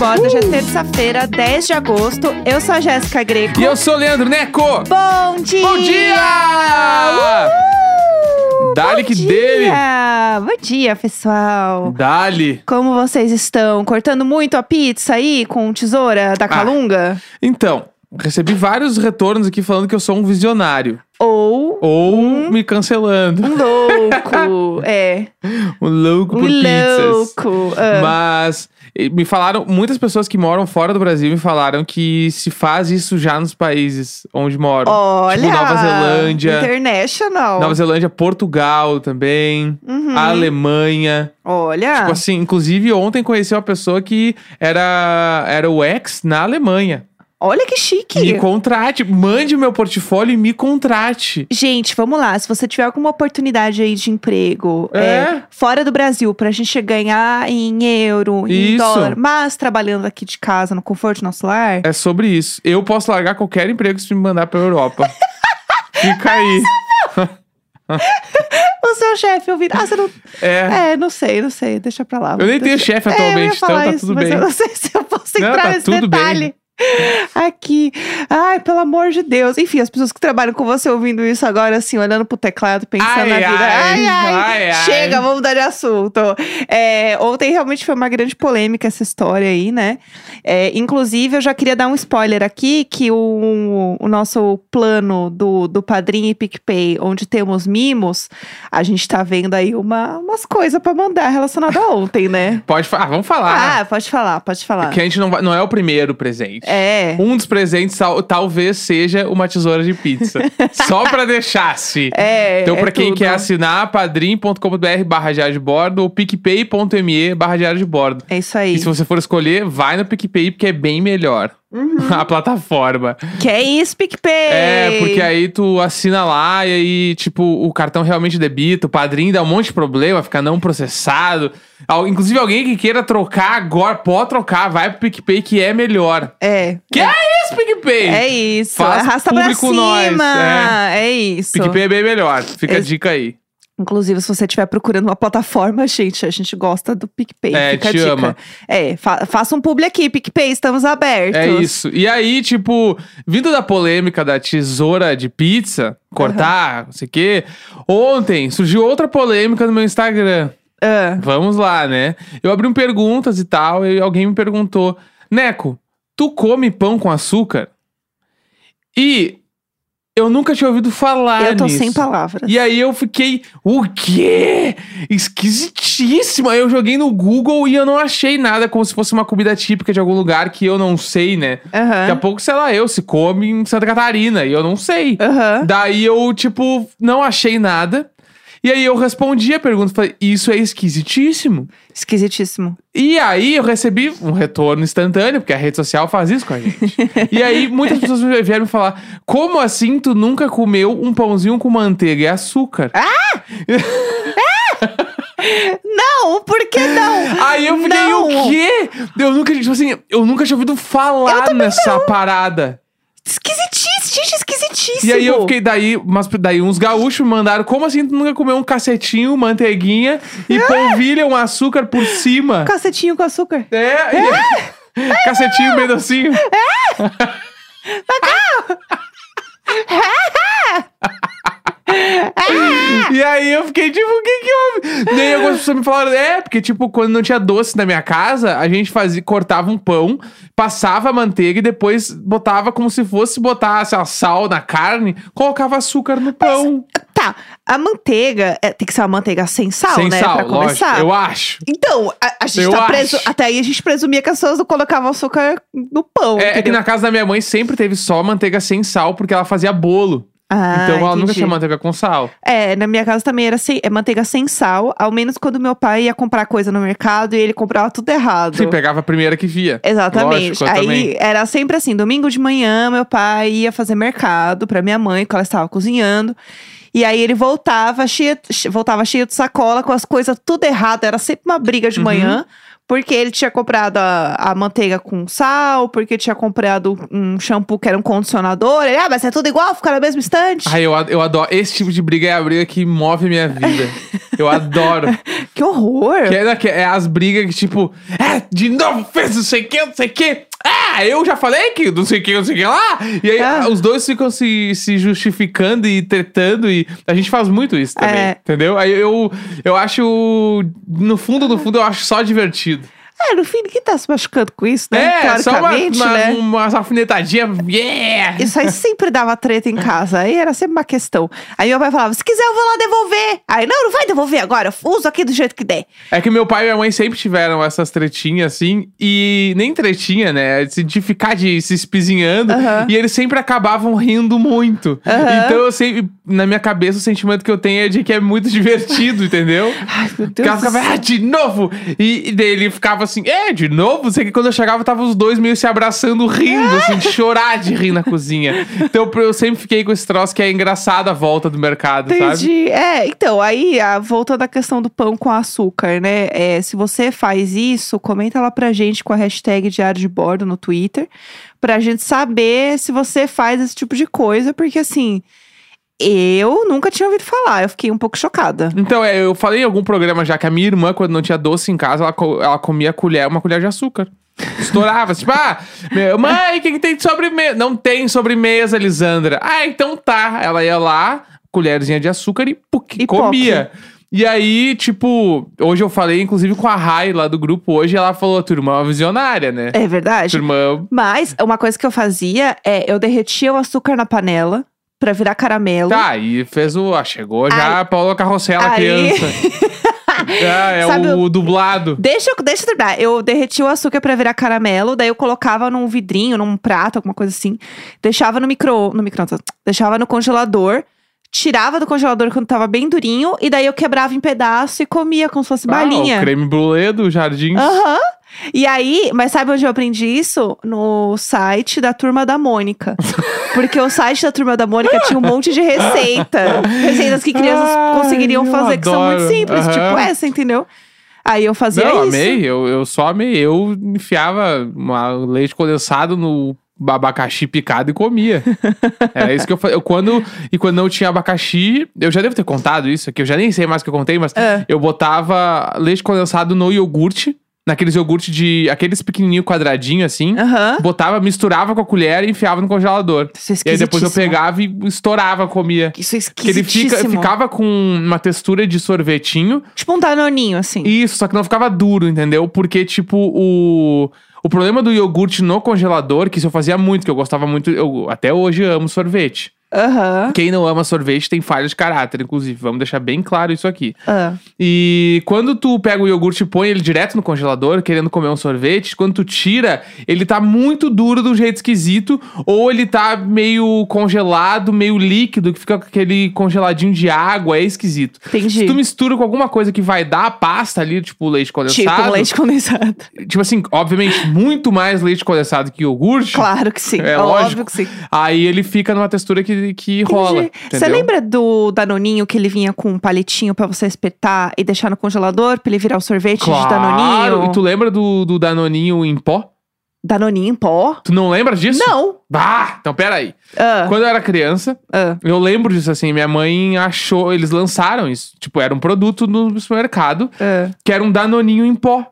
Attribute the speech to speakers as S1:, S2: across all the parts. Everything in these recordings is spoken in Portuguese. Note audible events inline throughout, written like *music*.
S1: um Bordo. Hoje é terça-feira, 10 de agosto. Eu sou a Jéssica Greco.
S2: E eu sou o Leandro Neco.
S1: Bom dia!
S2: Bom dia!
S1: Uhul!
S2: Dali
S1: Bom
S2: que
S1: dia!
S2: dele.
S1: Bom dia, pessoal.
S2: Dali.
S1: Como vocês estão? Cortando muito a pizza aí com tesoura
S2: Ah.
S1: da Calunga?
S2: Então, recebi vários retornos aqui falando que eu sou um visionário.
S1: Ou
S2: Ou me cancelando.
S1: um louco? *laughs* é,
S2: Um louco
S1: um
S2: por pizzas.
S1: louco. Ah.
S2: Mas me falaram, muitas pessoas que moram fora do Brasil me falaram que se faz isso já nos países onde moram.
S1: Olha!
S2: Tipo Nova Zelândia.
S1: International.
S2: Nova Zelândia, Portugal também,
S1: Uhum.
S2: Alemanha.
S1: Olha.
S2: Tipo assim, inclusive ontem conheci uma pessoa que era, era o ex na Alemanha.
S1: Olha que chique.
S2: Me contrate, mande meu portfólio e me contrate.
S1: Gente, vamos lá. Se você tiver alguma oportunidade aí de emprego
S2: É.
S1: fora do Brasil, pra gente ganhar em euro, em
S2: Isso.
S1: dólar, mas trabalhando aqui de casa, no conforto do nosso lar.
S2: É sobre isso. Eu posso largar qualquer emprego se me mandar pra Europa. *laughs* Fica aí. *laughs*
S1: O seu chefe ouvindo. Ah, você não.
S2: É.
S1: É, não sei, não sei. Deixa pra lá.
S2: Eu nem tenho chefe
S1: É,
S2: atualmente, então tá
S1: isso,
S2: tudo
S1: mas
S2: bem.
S1: Eu não sei se eu posso
S2: Não,
S1: entrar
S2: tá
S1: nesse
S2: tudo bem.
S1: Aqui. Ai, pelo amor de Deus. Enfim, as pessoas que trabalham com você ouvindo isso agora, assim, olhando pro teclado, pensando
S2: Ai,
S1: na vida.
S2: ai,
S1: Ai, ai. Chega, vamos mudar de assunto. É, ontem realmente foi uma grande polêmica essa história aí, né? É, inclusive, eu já queria dar um spoiler aqui: que o, o nosso plano do, do Padrinho e PicPay, onde temos mimos, a gente tá vendo aí uma, umas coisas pra mandar relacionada a ontem, né? *laughs*
S2: Pode falar, vamos falar.
S1: Ah, pode falar, pode falar.
S2: que a gente não, vai- não é o primeiro presente.
S1: É.
S2: Um dos presentes tal- talvez seja uma tesoura de pizza. *laughs* Só pra deixar assim.
S1: É,
S2: Então,
S1: é
S2: pra quem
S1: tudo.
S2: quer assinar, padrim.com.br barra diário de bordo ou picpay.me barra diário de bordo.
S1: É isso aí.
S2: E se você for escolher, vai no PicPay, porque é bem melhor.
S1: Uhum. *laughs*
S2: A plataforma.
S1: Que é isso, PicPay?
S2: É, porque aí tu assina lá e aí, tipo, o cartão realmente debita, o padrinho dá um monte de problema, fica não processado. Inclusive, alguém que queira trocar agora, pode trocar, vai pro PicPay que é melhor.
S1: É.
S2: Que é, isso, PicPay?
S1: É isso.
S2: Faz
S1: Arrasta pra cima.
S2: nós,
S1: É isso.
S2: PicPay é bem melhor. Fica a
S1: Ex-
S2: dica aí.
S1: Inclusive, se você estiver procurando uma plataforma, gente, a gente gosta do PicPay.
S2: É,
S1: Fica a
S2: te
S1: dica.
S2: ama.
S1: É, fa faça um publi aqui, PicPay, estamos abertos.
S2: É isso. E aí, tipo, vindo da polêmica da tesoura de pizza, cortar, não sei o quê, ontem surgiu outra polêmica no meu Instagram.
S1: Ah,
S2: Vamos lá, né? Eu abri um perguntas e tal, e alguém me perguntou: Neco, tu come pão com açúcar? E eu nunca tinha ouvido falar
S1: eu tô
S2: nisso.
S1: sem palavras.
S2: E aí eu fiquei, o quê? Esquisitíssimo. Aí eu joguei no Google e eu não achei nada como se fosse uma comida típica de algum lugar que eu não sei, né? Daqui a pouco, sei lá, eu se come em Santa Catarina e eu não sei.
S1: Aham.
S2: Daí eu, tipo, não achei nada. E aí eu respondi a pergunta, falei, isso é esquisitíssimo.
S1: Esquisitíssimo.
S2: E aí eu recebi um retorno instantâneo, porque a rede social faz isso com a gente. *laughs* e aí muitas pessoas vieram me falar, como assim tu nunca comeu um pãozinho com manteiga e açúcar? *laughs*
S1: Não, por que não?
S2: Aí eu fiquei,
S1: Não.
S2: o quê? Eu nunca, tipo assim, eu nunca tinha ouvido falar nessa parada.
S1: Esquisitíssimo, esquisitíssimo.
S2: E aí eu fiquei daí, mas daí uns gaúchos me mandaram, como assim tu nunca comeu um cacetinho, manteiguinha e polvilha, um açúcar por cima?
S1: Cacetinho com açúcar.
S2: É, e- *laughs* cacetinho bem docinho. *laughs* *laughs* *laughs* E aí eu fiquei tipo, o que que houve? Daí algumas pessoas me falaram, é, porque tipo, quando não tinha doce na minha casa, a gente fazia, cortava um pão, passava a manteiga e depois botava como se fosse botar, sei lá, sal na carne, colocava açúcar no pão.
S1: Tá, a manteiga é, tem que ser uma manteiga sem sal,
S2: Sem
S1: né?
S2: sal,
S1: pra
S2: lógico,
S1: começar.
S2: eu acho.
S1: Então, a, a gente
S2: Eu
S1: tá preso.
S2: acho.
S1: Até aí a gente presumia que as pessoas não colocavam açúcar no pão.
S2: É, é que
S1: entendeu?
S2: na casa da minha mãe sempre teve só manteiga sem sal, porque ela fazia bolo.
S1: Ah,
S2: então ela nunca
S1: entendi.
S2: tinha manteiga com sal.
S1: É, na minha casa também era sem, é manteiga sem sal, ao menos quando meu pai ia comprar coisa no mercado e ele comprava tudo errado.
S2: Sim, pegava a primeira que via.
S1: Exatamente.
S2: Lógico,
S1: Aí era sempre assim: domingo de manhã, meu pai ia fazer mercado pra minha mãe, que ela estava cozinhando. E aí ele voltava cheio, che- voltava cheio de sacola com as coisas tudo errado. Era sempre uma briga de
S2: Uhum.
S1: manhã. Porque ele tinha comprado a, a manteiga com sal, porque tinha comprado um shampoo que era um condicionador. Ele, ah, mas é tudo igual, fica na mesma estante.
S2: Ai, eu, eu adoro. Esse tipo de briga é a briga que move minha vida. Eu adoro. *laughs*
S1: Que horror!
S2: Que é, que é as brigas que, tipo, é, de novo fez não sei o que, não sei o que. Ah, eu já falei que não sei o que, não sei o que lá. E aí
S1: Ah.
S2: os dois ficam se, se justificando e tretando. E a gente faz muito isso também.
S1: É.
S2: Entendeu? Aí eu, eu acho. No fundo, no fundo, eu acho só divertido.
S1: É, no fim, ninguém tá se machucando com isso, né?
S2: É, só uma, uma,
S1: né?
S2: umas alfinetadinhas. Yeah!
S1: Isso aí *laughs* sempre dava treta em casa. Aí era sempre uma questão. Aí meu pai falava: se quiser, eu vou lá devolver. Aí, não, não vai devolver agora. Eu uso aqui do jeito que der.
S2: É que meu pai e minha mãe sempre tiveram essas tretinhas assim, e nem tretinha, né? De ficar de se espizinhando,
S1: Aham.
S2: e eles sempre acabavam rindo muito.
S1: Aham.
S2: Então eu sempre, na minha cabeça, o sentimento que eu tenho é de que é muito *laughs* divertido, entendeu?
S1: Ai, meu
S2: Porque ela
S1: Deus.
S2: ficava, ah, de novo! E, e daí ele ficava assim, é, de novo? Sei que quando eu chegava, tava os dois meio se abraçando, rindo, assim, de chorar de rir na cozinha. Então eu sempre fiquei com esse troço que é engraçado a volta do mercado, sabe?
S1: Entendi. É, então, aí, a, voltando à questão do pão com açúcar, né? É, se você faz isso, comenta lá pra gente com a hashtag Diário de Bordo no Twitter, pra gente saber se você faz esse tipo de coisa, porque assim, eu nunca tinha ouvido falar, eu fiquei um pouco chocada.
S2: Então, é, eu falei em algum programa já que a minha irmã, quando não tinha doce em casa, ela, co- ela comia colher, uma colher de açúcar. Estourava, *laughs* tipo, ah, meu, mãe, o que, que tem de sobremesa? Não tem sobremesa, Lisandra. Ah, então tá. Ela ia lá, colherzinha de açúcar e, puc,
S1: E
S2: comia. E aí, tipo, hoje eu falei, inclusive, com a Rai lá do grupo, hoje ela falou, tua irmã é uma visionária, né?
S1: É verdade?
S2: Tua irmã.
S1: Mas uma coisa que eu fazia é eu derretia o açúcar na panela pra virar caramelo.
S2: Tá, e fez o. Ah, chegou já a Paula Carrossela,
S1: Aí-
S2: criança. *laughs* Ah, é
S1: Sabe
S2: o dublado.
S1: Deixa eu, deixa eu terminar. Eu derretia o açúcar pra virar caramelo, daí eu colocava num vidrinho, num prato, alguma coisa assim. Deixava no micro, no micro, deixava no congelador. Tirava do congelador quando tava bem durinho e daí eu quebrava em pedaço e comia como se fosse
S2: Ah,
S1: balinha.
S2: o creme brulee do Jardim.
S1: Aham. E aí, mas sabe onde eu aprendi isso? No site da Turma da Mônica. *laughs* Porque o site da Turma da Mônica tinha um monte de receita. *laughs* Receitas que crianças
S2: Ai,
S1: conseguiriam
S2: eu
S1: fazer, que são muito simples,
S2: Aham.
S1: tipo essa, entendeu? Aí eu fazia
S2: Não,
S1: isso.
S2: amei. Eu, eu só amei. Eu enfiava uma leite condensado no abacaxi picado e comia. *laughs* Era isso que eu fazia. Eu, quando, e quando não tinha abacaxi, eu já devo ter contado isso aqui, eu já nem sei mais o que eu contei, mas
S1: É.
S2: eu botava leite condensado no iogurte, naqueles iogurte de. aqueles pequenininho quadradinho assim.
S1: Aham.
S2: Botava, misturava com a colher e enfiava no congelador.
S1: Isso é
S2: E aí depois eu
S1: esquisitíssimo.
S2: pegava e estourava, comia.
S1: Isso é
S2: Que ele fica, ficava com uma textura de sorvetinho.
S1: Tipo um danoninho, assim.
S2: Isso, só que não ficava duro, entendeu? Porque, tipo, o. O problema do iogurte no congelador, que isso eu fazia muito, que eu gostava muito. Eu até hoje amo sorvete.
S1: Aham.
S2: Quem não ama sorvete tem falha de caráter, inclusive. Vamos deixar bem claro isso aqui.
S1: Ah.
S2: E quando tu pega o iogurte e põe ele direto no congelador, querendo comer um sorvete, quando tu tira, ele tá muito duro de um jeito esquisito, ou ele tá meio congelado, meio líquido, que fica com aquele congeladinho de água, é esquisito.
S1: Entendi.
S2: Se tu mistura com alguma coisa que vai dar a pasta ali, tipo leite condensado.
S1: Tipo leite condensado. *laughs*
S2: Tipo assim, obviamente, muito mais leite condensado que iogurte.
S1: Claro que sim.
S2: É
S1: Óbvio
S2: lógico.
S1: que sim.
S2: Aí ele fica numa textura que, que rola.
S1: Você lembra do Danoninho que ele vinha com um palitinho pra você espetar e deixar no congelador pra ele virar o sorvete de
S2: Claro.
S1: Danoninho?
S2: E tu lembra do, do Danoninho em pó?
S1: Danoninho em pó?
S2: Tu não lembra disso?
S1: Não.
S2: Ah, então peraí.
S1: Ah,
S2: Quando eu era criança,
S1: ah.
S2: eu lembro disso assim. Minha mãe achou, eles lançaram isso. Tipo, era um produto no supermercado
S1: ah.
S2: que era um Danoninho em pó.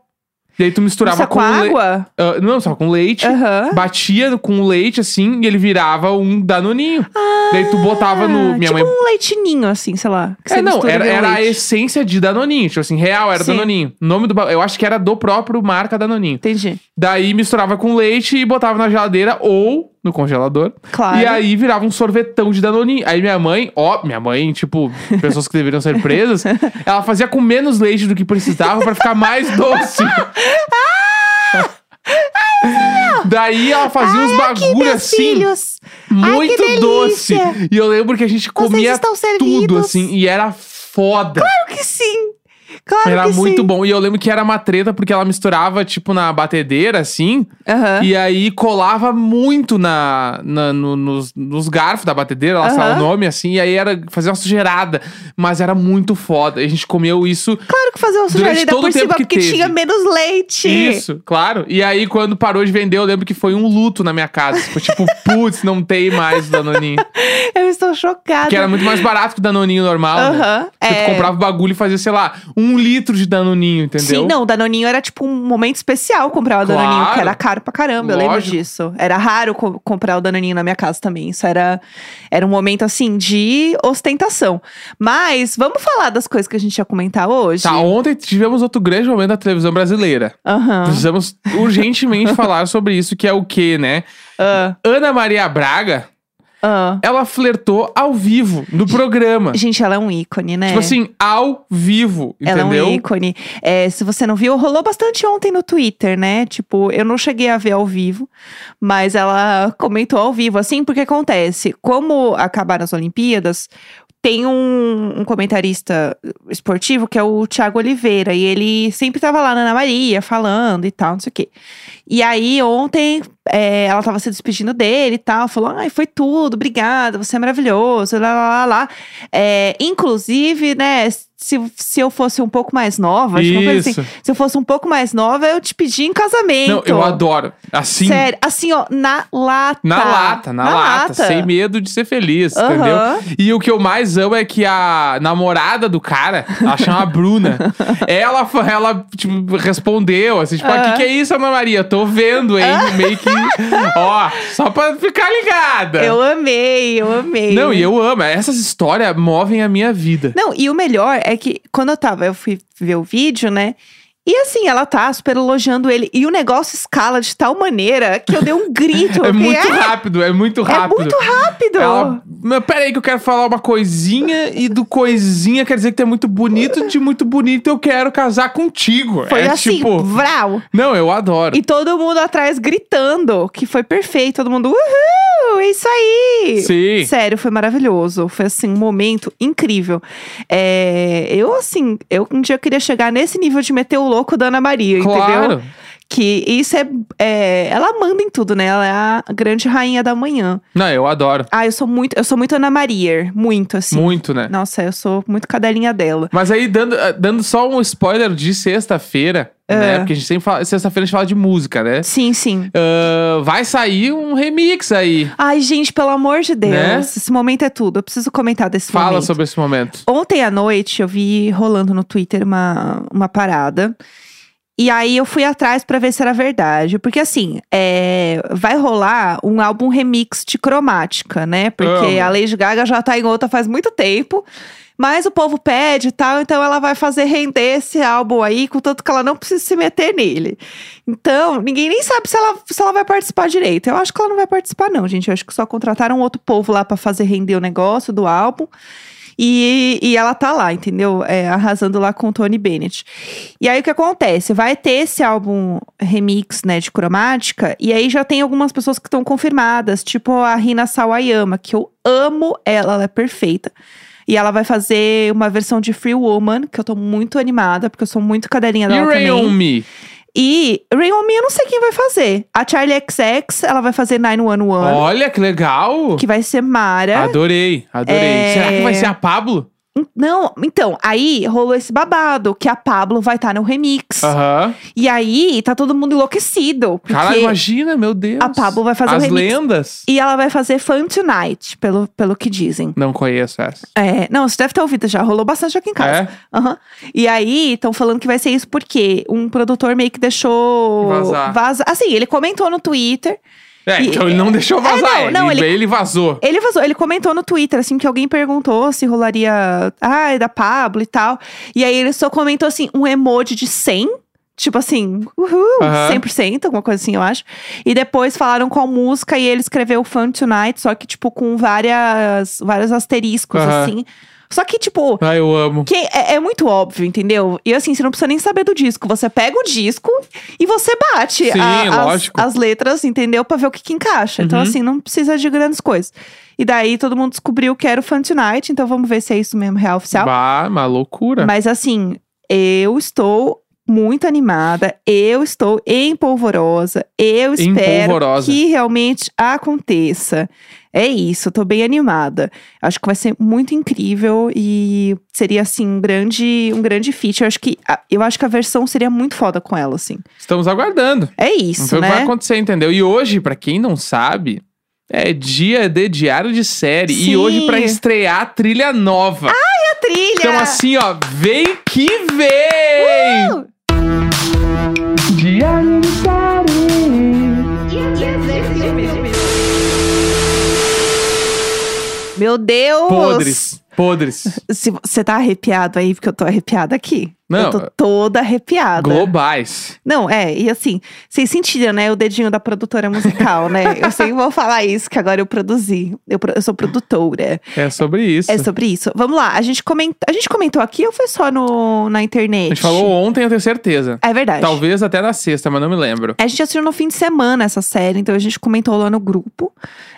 S2: E aí tu misturava
S1: é com
S2: le-
S1: água?
S2: Ah, não, só com leite.
S1: Aham.
S2: Batia com leite assim e ele virava um Danoninho. Daí tu botava no. Minha
S1: tipo
S2: mãe.
S1: um leitinho, assim, sei lá. que
S2: É, não, era, era a essência de Danoninho. Tipo assim, real era
S1: Sim.
S2: Danoninho. O nome do. Eu acho que era do próprio marca Danoninho.
S1: Entendi.
S2: Daí misturava com leite e botava na geladeira ou no congelador.
S1: Claro.
S2: E aí virava um sorvetão de Danoninho. Aí minha mãe, ó, minha mãe, tipo, pessoas que deveriam ser presas, *laughs* ela fazia com menos leite do que precisava pra ficar mais doce. *laughs* Daí ela fazia uns
S1: Aqui,
S2: bagulho assim,
S1: filhos.
S2: muito
S1: que
S2: doce. E eu lembro que a gente comia tudo
S1: servidos.
S2: assim, e era foda.
S1: Claro que sim. Claro
S2: Era
S1: que
S2: muito
S1: sim.
S2: bom. E eu lembro que era uma treta porque ela misturava, tipo, na batedeira, assim.
S1: Aham.
S2: E aí colava muito na, na- no- nos, nos garfos da batedeira, sei lá o nome, assim. E aí era fazer uma sujeirada. Mas era muito foda. A gente comeu isso.
S1: Claro que fazer uma
S2: Durante
S1: sujeira
S2: todo
S1: por
S2: o tempo
S1: cima
S2: que
S1: porque
S2: teve.
S1: tinha menos leite.
S2: Isso, claro. E aí, quando parou de vender, eu lembro que foi um luto na minha casa. Foi tipo, *laughs* putz, não tem mais o Danoninho.
S1: Eu estou chocada.
S2: Que era muito mais barato que o Danoninho normal. né?
S1: Aham.
S2: Você
S1: é.
S2: comprava o bagulho e fazia, sei lá, um litro de Danoninho, entendeu?
S1: Sim, não, o Danoninho era tipo um momento especial comprar o
S2: Claro.
S1: Danoninho, que era caro pra caramba, eu lembro
S2: Lógico.
S1: disso. Era raro co- comprar o Danoninho na minha casa também. Isso era, era um momento assim de ostentação. Mas vamos falar das coisas que a gente ia comentar hoje?
S2: Tá, ontem tivemos outro grande momento da televisão brasileira.
S1: Aham.
S2: Precisamos urgentemente *laughs* falar sobre isso, que é o quê, né?
S1: Ah,
S2: Ana Maria Braga,
S1: ah.
S2: ela flertou ao vivo no programa.
S1: Gente, ela é um ícone, né?
S2: Tipo assim, ao vivo,
S1: Ela
S2: entendeu?
S1: é um ícone. É, se você não viu, rolou bastante ontem no Twitter, né? Tipo, eu não cheguei a ver ao vivo, mas ela comentou ao vivo, assim, porque acontece. Como acabaram as Olimpíadas, tem um, um comentarista esportivo que é o Thiago Oliveira, e ele sempre tava lá na Ana Maria falando e tal, não sei o quê. E aí, ontem, é, ela tava se despedindo dele e tal, falou: ai, foi tudo, obrigada, você é maravilhoso, lá, lá, lá, lá. É, inclusive, né, se, se eu fosse um pouco mais nova, acho uma coisa assim, se eu fosse um pouco mais nova, eu te pedi em casamento.
S2: Não, eu adoro. Assim,
S1: Sério, assim, ó, na lata.
S2: na lata, na, lata, sem medo de ser feliz,
S1: Aham.
S2: entendeu? E o que eu mais amo é que a namorada do cara, ela chama *laughs* Bruna, ela, ela tipo, respondeu, assim, tipo, o
S1: Aham.
S2: que, que é isso, Ana Maria? Tô vendo, hein? Meio que, ó, só pra ficar ligada.
S1: Eu amei, eu amei.
S2: Não, e eu amo. Essas histórias movem a minha vida.
S1: Não, e o melhor é que quando eu tava, eu fui ver o vídeo, né? E assim, ela tá super elogiando ele. E o negócio escala de tal maneira que eu dei um grito. *laughs*
S2: É
S1: eu
S2: muito
S1: "Ah,
S2: rápido, é muito
S1: É
S2: rápido.
S1: muito rápido.
S2: Ela, mas peraí que eu quero falar uma coisinha e do coisinha quer dizer que tu é muito bonito, de muito bonito eu quero casar contigo.
S1: Foi
S2: é
S1: assim,
S2: tipo,
S1: vral.
S2: não, eu adoro.
S1: E todo mundo atrás gritando, que foi perfeito. Todo mundo, uhul, é isso aí.
S2: Sim.
S1: Sério, foi maravilhoso. Foi, assim, um momento incrível. É, eu, assim, eu um dia queria chegar nesse nível de meter o louco da Ana Maria, entendeu?
S2: Claro.
S1: Que isso é, é- Ela manda em tudo, né? Ela é a grande rainha da manhã.
S2: Não, eu adoro.
S1: Ah, eu sou muito, eu sou muito Ana Maria. Muito, assim.
S2: Muito, né?
S1: Nossa, eu sou muito cadelinha dela.
S2: Mas aí, dando, ah, dando só um spoiler de sexta-feira,
S1: É.
S2: né? Porque a gente sempre fala. Sexta-feira a gente fala de música, né?
S1: Sim, sim.
S2: Ah, vai sair um remix aí.
S1: Ai, gente, pelo amor de Deus.
S2: Né?
S1: Esse momento é tudo. Eu preciso comentar desse
S2: Fala
S1: momento.
S2: sobre esse momento.
S1: Ontem à noite eu vi rolando no Twitter uma, uma parada. E aí eu fui atrás pra ver se era verdade. Porque assim, é, vai rolar um álbum remix de cromática, né? Porque a Lady Gaga já tá em outra faz muito tempo. Mas o povo pede e tal, então ela vai fazer render esse álbum aí, contanto que ela não precisa se meter nele. Então, ninguém nem sabe se ela, se ela vai participar direito. Eu acho que ela não vai participar, não, gente. Eu acho que só contrataram outro povo lá pra fazer render o negócio do álbum. E, e ela tá lá, entendeu? É, arrasando lá com o Tony Bennett. E aí o que acontece? Vai ter esse álbum remix, né, de cromática, e aí já tem algumas pessoas que estão confirmadas, tipo a Rina Sawayama, que eu amo ela, ela é perfeita. E ela vai fazer uma versão de Free Woman, que eu tô muito animada, porque eu sou muito cadelinha
S2: E
S1: dela
S2: Rain
S1: também.
S2: Me?
S1: E Me eu não sei quem vai fazer. A Charlie XX, ela vai fazer 911,
S2: Olha que legal!
S1: que vai ser Mara.
S2: Adorei, adorei.
S1: É.
S2: Será que vai ser a Pablo?
S1: Não, então, aí rolou esse babado, que a Pablo vai estar no remix.
S2: Aham.
S1: E aí, tá todo mundo enlouquecido. Porque
S2: Cara, imagina, meu Deus.
S1: a Pablo vai fazer o
S2: As
S1: remix.
S2: lendas?
S1: E ela vai fazer Fun Tonight, pelo, pelo que dizem.
S2: Não conheço essa.
S1: É, não, você deve ter ouvido já, rolou bastante aqui em casa.
S2: É?
S1: Aham. E aí, estão falando que vai ser isso porque um produtor meio que deixou
S2: Vazar.
S1: vaza- Assim, ele comentou no Twitter.
S2: É,
S1: E-
S2: então ele não deixou
S1: É,
S2: vazar.
S1: não, não,
S2: ele,
S1: ele-
S2: ele vazou.
S1: Ele vazou, ele comentou no Twitter, assim, que alguém perguntou se rolaria. Ah, é da Pablo e tal. E aí ele só comentou, assim, um emoji de 100. Tipo assim, uhul,
S2: Aham.
S1: 100%, alguma coisa assim, eu acho. E depois falaram qual música e ele escreveu Fun Tonight, só que, tipo, com várias, vários asteriscos,
S2: Aham.
S1: assim. Só que, tipo,
S2: Ah, eu amo.
S1: que é, é muito óbvio, entendeu? E assim, você não precisa nem saber do disco. Você pega o disco e você bate
S2: Sim,
S1: a- as, as letras, entendeu? Pra ver o que, que encaixa. Então,
S2: Uhum.
S1: assim, não precisa de grandes coisas. E daí todo mundo descobriu que era o Fun Tonight, então vamos ver se é isso mesmo, real oficial.
S2: Bah, uma loucura.
S1: Mas assim, eu estou muito animada, eu estou empolvorosa, eu espero
S2: Empolvorosa.
S1: que realmente aconteça. É isso, eu tô bem animada. Acho que vai ser muito incrível e seria assim um grande, um grande feat. Eu acho que a- eu acho que a versão seria muito foda com ela, assim.
S2: Estamos aguardando.
S1: É
S2: Vamos
S1: isso,
S2: ver o que vai
S1: né?
S2: acontecer, entendeu? E hoje, pra quem não sabe, é dia de diário de série.
S1: Sim.
S2: E hoje pra estrear a trilha nova.
S1: A trilha.
S2: Então assim, ó, vem que vem!
S1: Uh! Meu Deus!
S2: Podres, podres.
S1: Se você tá arrepiado aí, porque eu tô arrepiada aqui.
S2: Não,
S1: eu tô toda arrepiada.
S2: Globais.
S1: Não, é, e assim, vocês sentiram, né, o dedinho da produtora musical, né? *laughs* Eu sempre vou falar isso, que agora eu produzi. Eu, eu sou produtora.
S2: É sobre isso.
S1: É sobre isso. Vamos lá, a gente, coment... a gente comentou aqui ou foi só no, na internet?
S2: A gente falou ontem, eu tenho certeza.
S1: É verdade.
S2: Talvez até na sexta, mas não me lembro.
S1: A gente assistiu no fim de semana essa série, então a gente comentou lá no grupo.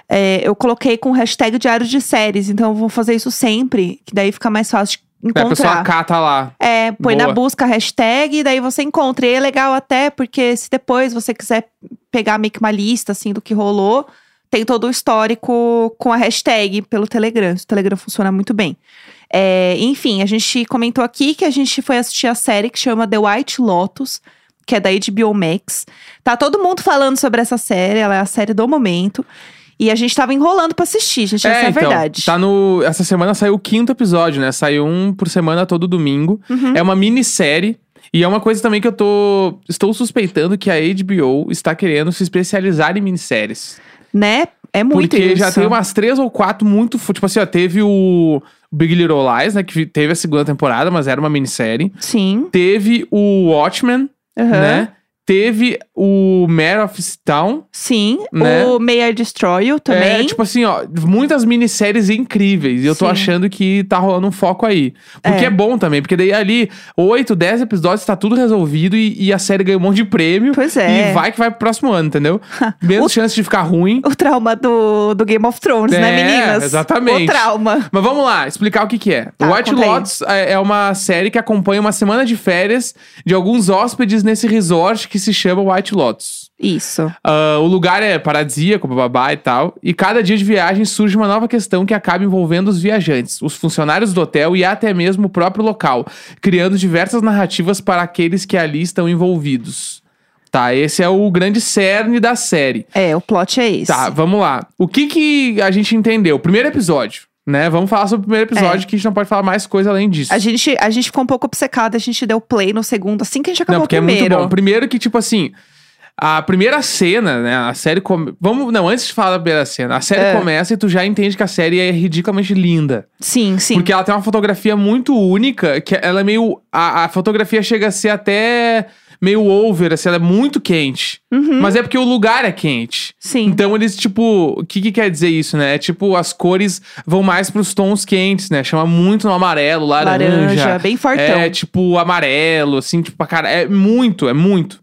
S1: É, eu coloquei com hashtag diário de séries, então eu vou fazer isso sempre, que daí fica mais fácil de
S2: É, a pessoa
S1: encontrar.
S2: cata lá.
S1: É, põe na
S2: Boa.
S1: busca a hashtag e daí você encontra. E é legal até porque se depois você quiser pegar meio que uma lista assim do que rolou, tem todo o histórico com a hashtag pelo Telegram. O Telegram funciona muito bem. É, enfim, a gente comentou aqui que a gente foi assistir a série que chama The White Lotus, que é da HBO Max. Tá todo mundo falando sobre essa série, ela é a série do momento. E a gente tava enrolando pra assistir, gente, essa é a
S2: então,
S1: verdade.
S2: Tá no. Essa semana saiu o quinto episódio, né? Saiu um por semana todo domingo.
S1: Uhum.
S2: É uma minissérie. E é uma coisa também que eu tô. Estou suspeitando que a HBO está querendo se especializar em minisséries.
S1: Né? É muito
S2: Porque
S1: isso.
S2: já tem umas três ou quatro muito. Tipo assim, ó, teve o Big Little Lies, né? Que teve a segunda temporada, mas era uma minissérie.
S1: Sim.
S2: Teve o Watchmen,
S1: aham.
S2: né? Teve o Mare of Town.
S1: Sim,
S2: Né?
S1: o May I Destroy You também.
S2: É, tipo assim, ó, muitas minisséries incríveis. E eu tô
S1: Sim.
S2: achando que tá rolando um foco aí. Porque
S1: É.
S2: é, bom também, porque daí ali, 8, 10 episódios, tá tudo resolvido e, e a série ganha um monte de prêmio.
S1: Pois é.
S2: E vai que vai pro próximo ano, entendeu? *laughs* Menos chance de ficar ruim.
S1: O trauma do, do Game of Thrones,
S2: É,
S1: né, meninas?
S2: exatamente.
S1: O trauma.
S2: Mas vamos lá, explicar o que que é.
S1: Tá,
S2: o White. Lotus é é uma série que acompanha uma semana de férias de alguns hóspedes nesse resort que se chama White Lotus.
S1: Isso.
S2: Ah, o lugar é paradisíaco, babá e tal. E cada dia de viagem surge uma nova questão que acaba envolvendo os viajantes, os funcionários do hotel e até mesmo o próprio local, criando diversas narrativas para aqueles que ali estão envolvidos. Tá, esse é o grande cerne da série.
S1: É, o plot é esse.
S2: Tá, vamos lá. O que que a gente entendeu? Primeiro episódio, né? Vamos falar sobre o primeiro episódio,
S1: É.
S2: que a gente não pode falar mais coisa além disso.
S1: A gente, a gente ficou um pouco obcecada, a gente deu play no segundo, assim que a gente acabou
S2: Não, porque
S1: o primeiro.
S2: é muito bom. Primeiro que, tipo assim, a primeira cena, né? A série come... Vamos. Não, antes de falar da primeira cena, a série
S1: É.
S2: começa e tu já entende que a série é ridiculamente linda.
S1: Sim, sim.
S2: Porque ela tem uma fotografia muito única, que ela é meio. A, a fotografia chega a ser até meio over, assim, ela é muito quente.
S1: Uhum,
S2: Mas é porque o lugar é quente.
S1: sim.
S2: Então eles, tipo, o que, que quer dizer isso, né? É tipo, as cores vão mais pros tons quentes, né? Chama muito no amarelo, laranja.
S1: Laranja, bem fortão.
S2: É, tipo, amarelo, assim, tipo, cara, é muito, é muito.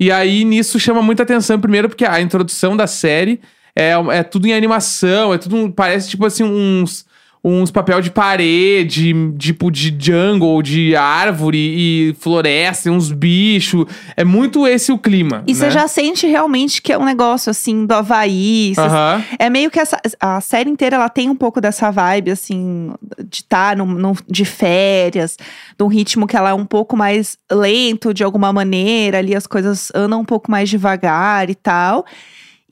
S2: E aí, nisso, chama muita atenção, primeiro, porque a introdução da série é, é tudo em animação, é tudo, parece, tipo assim, uns... Uns papel de parede, tipo de jungle, de árvore e floresta, uns bichos. É muito esse o clima.
S1: E você
S2: né?
S1: já sente realmente que é um negócio assim do Havaí. cê-
S2: Aham.
S1: É meio que essa, a série inteira ela tem um pouco dessa vibe, assim, de estar num- de férias, de um ritmo que ela é um pouco mais lento de alguma maneira, ali as coisas andam um pouco mais devagar e tal.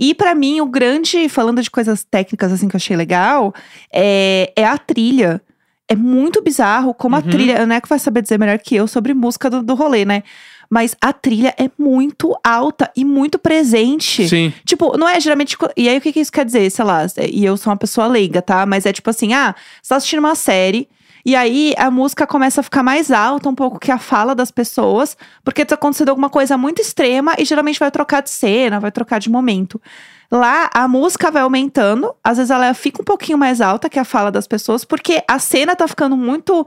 S1: E pra mim, o grande, falando de coisas técnicas assim que eu achei legal, é, é a trilha. É muito bizarro como a
S2: Uhum.
S1: trilha. Não é que vai saber dizer melhor que eu sobre música do, do rolê, né? Mas a trilha é muito alta e muito presente.
S2: Sim.
S1: Tipo, não é geralmente. E aí, o que, que isso quer dizer? Sei lá, e eu sou uma pessoa leiga, tá? Mas é tipo assim: ah, você tá assistindo uma série. E aí a música começa a ficar mais alta um pouco que a fala das pessoas, porque tá acontecendo alguma coisa muito extrema e geralmente vai trocar de cena, vai trocar de momento. Lá a música vai aumentando, às vezes ela fica um pouquinho mais alta que a fala das pessoas, porque a cena tá ficando muito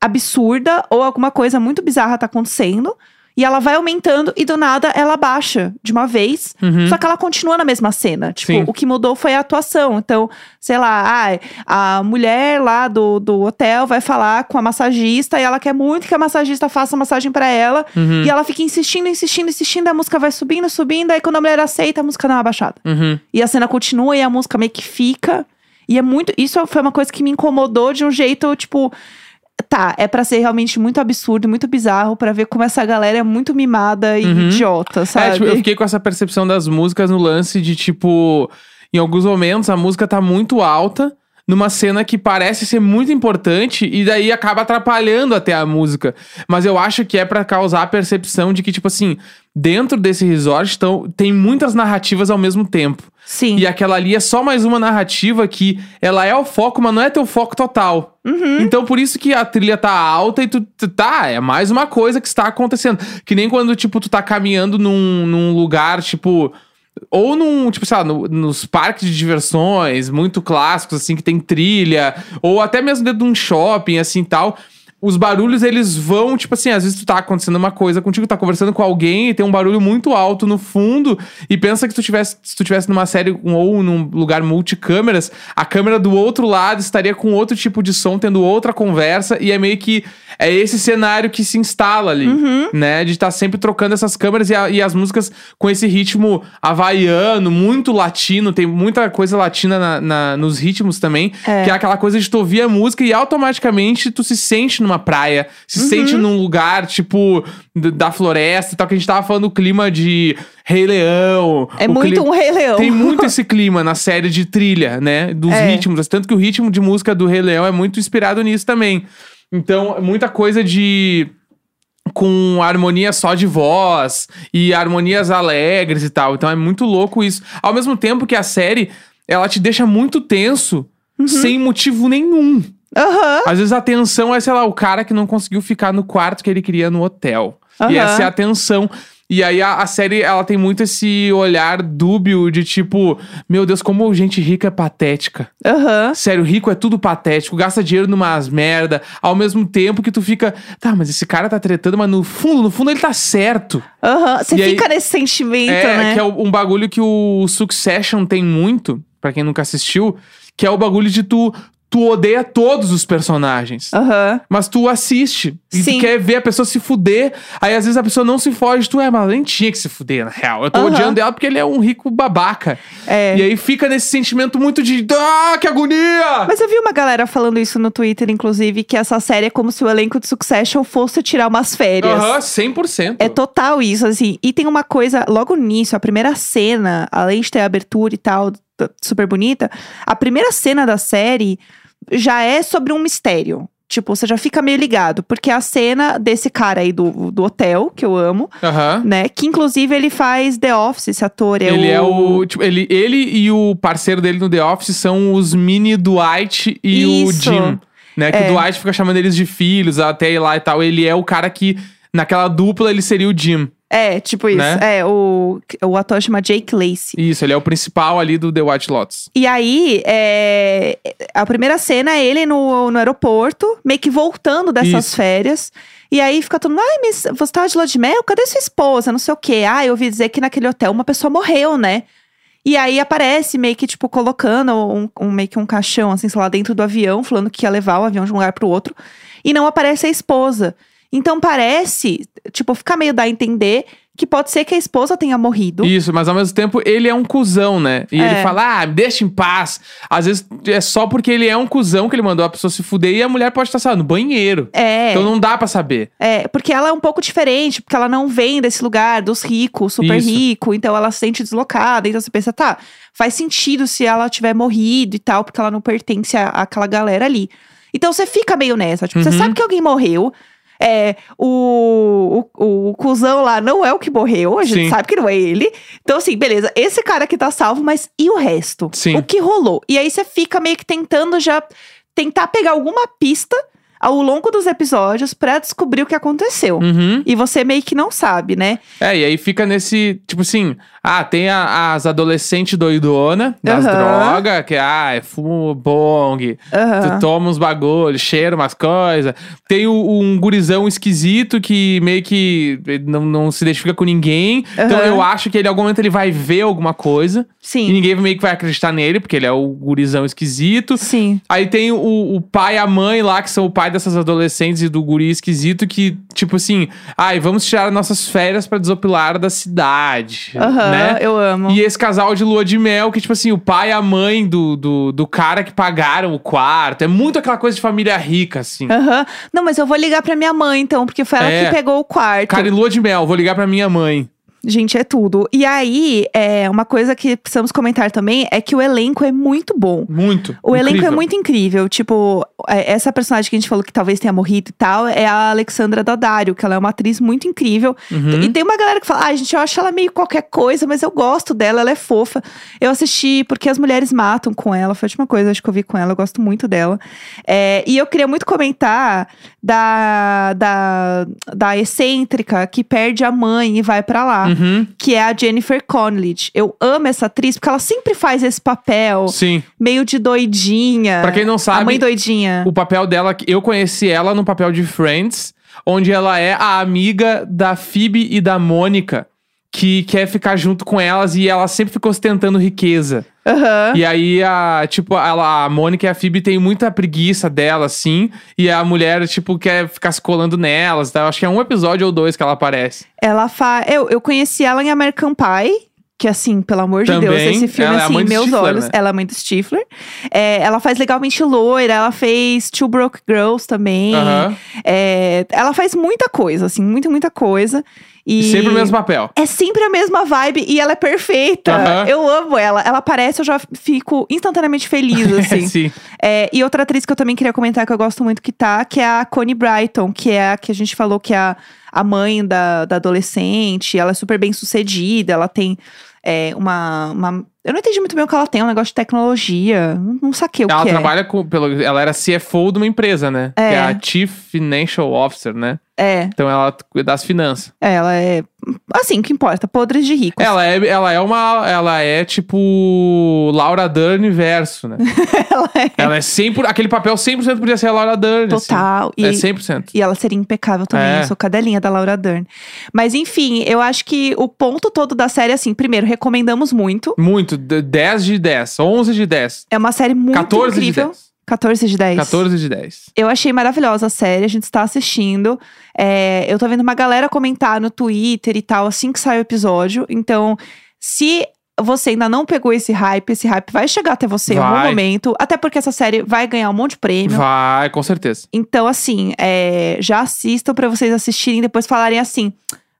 S1: absurda ou alguma coisa muito bizarra tá acontecendo. E ela vai aumentando e do nada ela baixa de uma vez.
S2: Uhum.
S1: Só que ela continua na mesma cena. Tipo,
S2: Sim.
S1: o que mudou foi a atuação. Então, sei lá, ai, a mulher lá do, do hotel vai falar com a massagista e ela quer muito que a massagista faça massagem pra ela.
S2: Uhum.
S1: E ela fica insistindo, insistindo, insistindo. A música vai subindo, subindo. Aí quando a mulher aceita, a música dá uma baixada.
S2: Uhum.
S1: E a cena continua e a música meio que fica. E é muito. Isso foi uma coisa que me incomodou de um jeito, tipo. Tá, é pra ser realmente muito absurdo, muito bizarro, pra ver como essa galera é muito mimada e
S2: Uhum.
S1: idiota, sabe?
S2: É, tipo, eu fiquei com essa percepção das músicas no lance de, tipo, em alguns momentos a música tá muito alta, numa cena que parece ser muito importante, e daí acaba atrapalhando até a música. Mas eu acho que é pra causar a percepção de que, tipo assim, dentro desse resort tão, tem muitas narrativas ao mesmo tempo.
S1: Sim.
S2: E aquela ali é só mais uma narrativa que ela é o foco, mas não é teu foco total.
S1: Uhum.
S2: Então, por isso que a trilha tá alta e tu, tu tá, é mais uma coisa que está acontecendo. Que nem quando, tipo, tu tá caminhando num, num lugar, tipo. Ou num, tipo, sei lá, no- nos parques de diversões, muito clássicos, assim, que tem trilha. Ou até mesmo dentro de um shopping, assim, tal. Os barulhos, eles vão, tipo assim, às vezes tu tá acontecendo uma coisa contigo, tá conversando com alguém e tem um barulho muito alto no fundo e pensa que tu tivesse, se tu tivesse numa série ou num lugar multicâmeras, a câmera do outro lado estaria com outro tipo de som, tendo outra conversa e é meio que é esse cenário que se instala ali, né? De estar sempre trocando essas câmeras e, a- e as músicas com esse ritmo havaiano, muito latino, tem muita coisa latina na- na- nos ritmos também,
S1: É.
S2: que é aquela coisa de tu ouvir a música e automaticamente tu se sente numa praia, se
S1: Uhum.
S2: sente num lugar, tipo, da floresta e tal, que a gente tava falando do clima de Rei Leão.
S1: É
S2: o
S1: muito
S2: clima-
S1: um Rei Leão.
S2: Tem muito *laughs* esse clima na série de trilha, né? Dos
S1: É.
S2: ritmos. Tanto que o ritmo de música do Rei Leão é muito inspirado nisso também. Então, muita coisa de. Com harmonia só de voz e harmonias alegres e tal. Então é muito louco isso. Ao mesmo tempo que a série, ela te deixa muito tenso
S1: Uhum.
S2: sem motivo nenhum.
S1: Aham.
S2: Às vezes a tensão é, sei lá, o cara que não conseguiu ficar no quarto que ele queria no hotel.
S1: Aham.
S2: E essa é a tensão. E aí a, a série, ela tem muito esse olhar dúbio de tipo, meu Deus, como gente rica é patética.
S1: Aham.
S2: Sério, rico é tudo patético, gasta dinheiro numas merda, ao mesmo tempo que tu fica, tá, mas esse cara tá tretando, mas no fundo, no fundo ele tá certo.
S1: Aham. Você
S2: E aí-
S1: fica nesse sentimento,
S2: É,
S1: né?
S2: que é um bagulho que o Succession tem muito, pra quem nunca assistiu, que é o bagulho de tu, tu odeia todos os personagens.
S1: Aham.
S2: Mas tu assiste e
S1: Sim.
S2: tu quer ver a pessoa se fuder. Aí às vezes a pessoa não se foge, tu é, mas ela nem tinha que se fuder, na real. Eu tô
S1: Aham.
S2: odiando ela porque ele é um rico babaca.
S1: É.
S2: E aí fica nesse sentimento muito de. Ah, que agonia!
S1: Mas eu vi uma galera falando isso no Twitter, inclusive, que essa série é como se o elenco de Succession fosse tirar umas férias.
S2: Aham, 100%.
S1: É total isso, assim. E tem uma coisa, logo nisso, a primeira cena, além de ter a abertura e tal, super bonita, a primeira cena da série já é sobre um mistério. Tipo, você já fica meio ligado, porque é a cena desse cara aí do, do hotel, que eu amo,
S2: Aham.
S1: né? Que inclusive ele faz The Office, esse ator. É
S2: Ele
S1: o...
S2: é o. Tipo, ele, ele e o parceiro dele no The Office são os mini Dwight e
S1: Isso.
S2: o Jim. Né? Que
S1: É.
S2: o Dwight fica chamando eles de filhos até ir lá e tal. Ele é o cara que, naquela dupla, ele seria o Jim.
S1: É, tipo isso.
S2: Né?
S1: É, o, o ator chama Jake Lacey.
S2: Isso, ele é o principal ali do The White Lotus.
S1: E aí, é, a primeira cena é ele no, no aeroporto, meio que voltando dessas
S2: Isso.
S1: férias. E aí fica todo mundo, ai, mas você tava de lua de mel? Cadê sua esposa? Não sei o quê. Ah, eu ouvi dizer que naquele hotel uma pessoa morreu, né? E aí aparece meio que, tipo, colocando um, um- meio que um caixão, assim, sei lá, dentro do avião, falando que ia levar o avião de um lugar pro outro. E não aparece a esposa. Então parece, tipo, fica meio dar a entender que pode ser que a esposa tenha morrido.
S2: Isso, mas ao mesmo tempo ele é um cuzão, né? E
S1: É.
S2: ele fala, ah, me deixa em paz. Às vezes é só porque ele é um cuzão que ele mandou a pessoa se fuder e a mulher pode estar, sei lá, no banheiro.
S1: É.
S2: Então não dá pra saber.
S1: É, porque ela é um pouco diferente, porque ela não vem desse lugar dos ricos, super
S2: Isso.
S1: rico, então ela se sente deslocada. Então você pensa, tá, faz sentido se ela tiver morrido e tal, porque ela não pertence à- àquela galera ali. Então você fica meio nessa, tipo, você
S2: Uhum.
S1: sabe que alguém morreu. É, o, o, o cuzão lá não é o que morreu, a gente
S2: Sim.
S1: sabe que não é ele. Então, assim, beleza, esse cara aqui tá salvo, mas e o resto?
S2: Sim.
S1: O que rolou? E aí você fica meio que tentando já tentar pegar alguma pista ao longo dos episódios pra descobrir o que aconteceu.
S2: Uhum.
S1: E você meio que não sabe, né?
S2: É, e aí fica nesse, tipo assim, ah, tem a- as adolescentes doidona das
S1: Aham.
S2: drogas, que, ah, é fumo bong,
S1: Aham.
S2: tu toma uns bagulho, cheira umas coisas. Tem o- um gurizão esquisito que meio que não, não se identifica com ninguém. Então eu acho que ele, em algum momento ele vai ver alguma coisa. E
S1: Sim.
S2: ninguém meio que vai acreditar nele, porque ele é o gurizão esquisito.
S1: Sim.
S2: Aí tem o, o pai e a mãe lá, que são o pai dessas adolescentes e do guri esquisito, que, tipo assim, ai, vamos tirar nossas férias pra desopilar da cidade.
S1: Aham,
S2: né?
S1: eu amo.
S2: E esse casal de lua de mel, que, tipo assim, o pai e a mãe do, do, do cara que pagaram o quarto. É muito aquela coisa de família rica, assim.
S1: Aham. Não, mas eu vou ligar pra minha mãe, então, porque foi ela
S2: É.
S1: que pegou o quarto.
S2: Cara, e lua de mel, vou ligar pra minha mãe.
S1: Gente, é tudo. E aí, é, uma coisa que precisamos comentar também é que o elenco é muito bom.
S2: Muito.
S1: O elenco é
S2: Incrível.
S1: muito incrível. Tipo, é, essa personagem que a gente falou que talvez tenha morrido e tal é a Alexandra Daddario, que ela é uma atriz muito incrível.
S2: Uhum.
S1: E tem uma galera que fala, ai, gente, eu acho ela meio qualquer coisa, mas eu gosto dela, ela é fofa. Eu assisti Porque as Mulheres Matam com ela, foi a última coisa acho que eu vi com ela, eu gosto muito dela. É, e eu queria muito comentar da, da, da excêntrica que perde a mãe e vai pra lá.
S2: Uhum.
S1: Que é a Jennifer Connelly. Eu amo essa atriz porque ela sempre faz esse papel
S2: Sim.
S1: meio de doidinha.
S2: Pra quem não
S1: A
S2: sabe,
S1: mãe doidinha.
S2: o papel dela, eu conheci ela no papel de Friends, onde ela é a amiga da Phoebe e da Mônica, que quer ficar junto com elas e ela sempre ficou ostentando riqueza.
S1: Aham.
S2: E aí, a, tipo, ela, a Mônica e a Phoebe têm muita preguiça dela, assim. E a mulher, tipo, quer ficar se colando nelas. Tá? Eu acho que é um episódio ou dois que ela aparece.
S1: Ela faz. Eu, eu conheci ela em American Pie. Que assim, pelo amor de
S2: Também.
S1: Deus, esse filme,
S2: é
S1: assim,
S2: do
S1: meus
S2: Stifler,
S1: olhos.
S2: né?
S1: Ela é mãe do Stifler. É, ela faz legalmente loira, ela fez Two Broke Girls também.
S2: Aham.
S1: É, ela faz muita coisa, assim, muita, muita coisa. E
S2: Sempre o mesmo papel.
S1: É sempre a mesma vibe e ela é perfeita.
S2: Aham.
S1: Eu amo ela. Ela aparece, eu já fico instantaneamente feliz, *laughs* assim.
S2: Sim.
S1: É, e outra atriz que eu também queria comentar que eu gosto muito que tá, que é a Connie Brighton, que é a que a gente falou que é a, a mãe da, da adolescente. Ela é super bem sucedida, ela tem é, uma, uma- Eu não entendi muito bem o que ela tem, um negócio de tecnologia. Não, saquei o
S2: Ela
S1: que
S2: trabalha com. Pelo, ela era CFO de uma empresa, né?
S1: É.
S2: Que é a Chief Financial Officer, né?
S1: é. É,
S2: Então ela cuida das finanças.
S1: ela é. Assim, o que importa, podres de ricos.
S2: Ela é, ela é uma. Ela é tipo. Laura Dern verso, né? *laughs*
S1: ela é.
S2: ela é 100%. Aquele papel 100% podia ser a Laura Dern.
S1: Total.
S2: Assim.
S1: E,
S2: É 100%.
S1: E ela seria impecável também.
S2: É.
S1: Eu sou cadelinha da Laura Dern. Mas enfim, eu acho que o ponto todo da série, assim, primeiro, recomendamos muito.
S2: Muito. De- 10 de 10. 11 de 10.
S1: É uma série muito
S2: 14
S1: incrível.
S2: de 10.
S1: 14 de 10.
S2: 14 de 10.
S1: Eu achei maravilhosa a série, a gente está assistindo. É, eu tô vendo uma galera comentar no Twitter e tal, assim que sai o episódio. Então, se você ainda não pegou esse hype, esse hype vai chegar até você em algum
S2: Vai.
S1: momento. Até porque essa série vai ganhar um monte de prêmio.
S2: Vai, com certeza.
S1: Então, assim, é, já assistam pra vocês assistirem e depois falarem assim.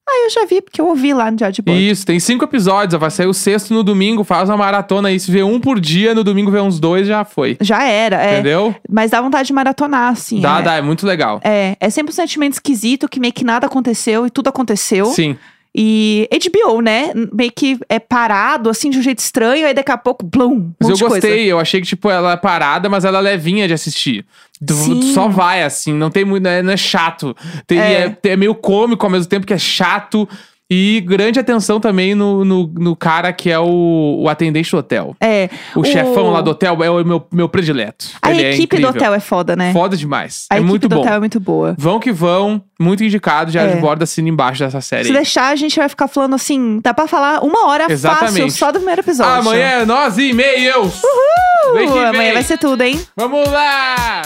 S1: Ah, eu já vi, porque eu ouvi lá no Diário de Bordo.
S2: Isso, tem cinco episódios. Vai sair o sexto no domingo. Faz uma maratona aí. Se vê um por dia, no domingo vê uns dois, já foi.
S1: Já era, é.
S2: Entendeu?
S1: Mas dá vontade de maratonar, assim.
S2: Dá,
S1: é.
S2: dá, é muito legal.
S1: É, é sempre um sentimento esquisito que meio que nada aconteceu e tudo aconteceu.
S2: Sim.
S1: E HBO, né? Meio que é parado, assim, de um jeito estranho, aí daqui a pouco, blum, um
S2: Mas eu
S1: de coisa.
S2: gostei, eu achei que, tipo, ela é parada, mas ela é levinha de assistir. Tu,
S1: Sim.
S2: tu só vai, assim, não tem muito. Não é, não é chato. Tem,
S1: É.
S2: é. é meio cômico ao mesmo tempo que é chato. E grande atenção também no, no, no cara que é o, o atendente do hotel.
S1: É.
S2: O, chefão lá do hotel é o meu, meu predileto.
S1: A
S2: Ele é
S1: equipe do
S2: incrível.
S1: hotel é foda, né?
S2: Foda demais.
S1: A
S2: é
S1: equipe
S2: muito
S1: do
S2: bom.
S1: hotel é muito boa.
S2: Vão que vão, muito indicado, já
S1: É.
S2: de borda assina embaixo dessa série.
S1: Se deixar, a gente vai ficar falando assim, dá pra falar uma hora fácil
S2: Exatamente.
S1: só do primeiro episódio.
S2: Amanhã é nós e e-mails.
S1: Uh,
S2: Vem que
S1: amanhã
S2: vem.
S1: vai ser tudo, hein?
S2: Vamos lá!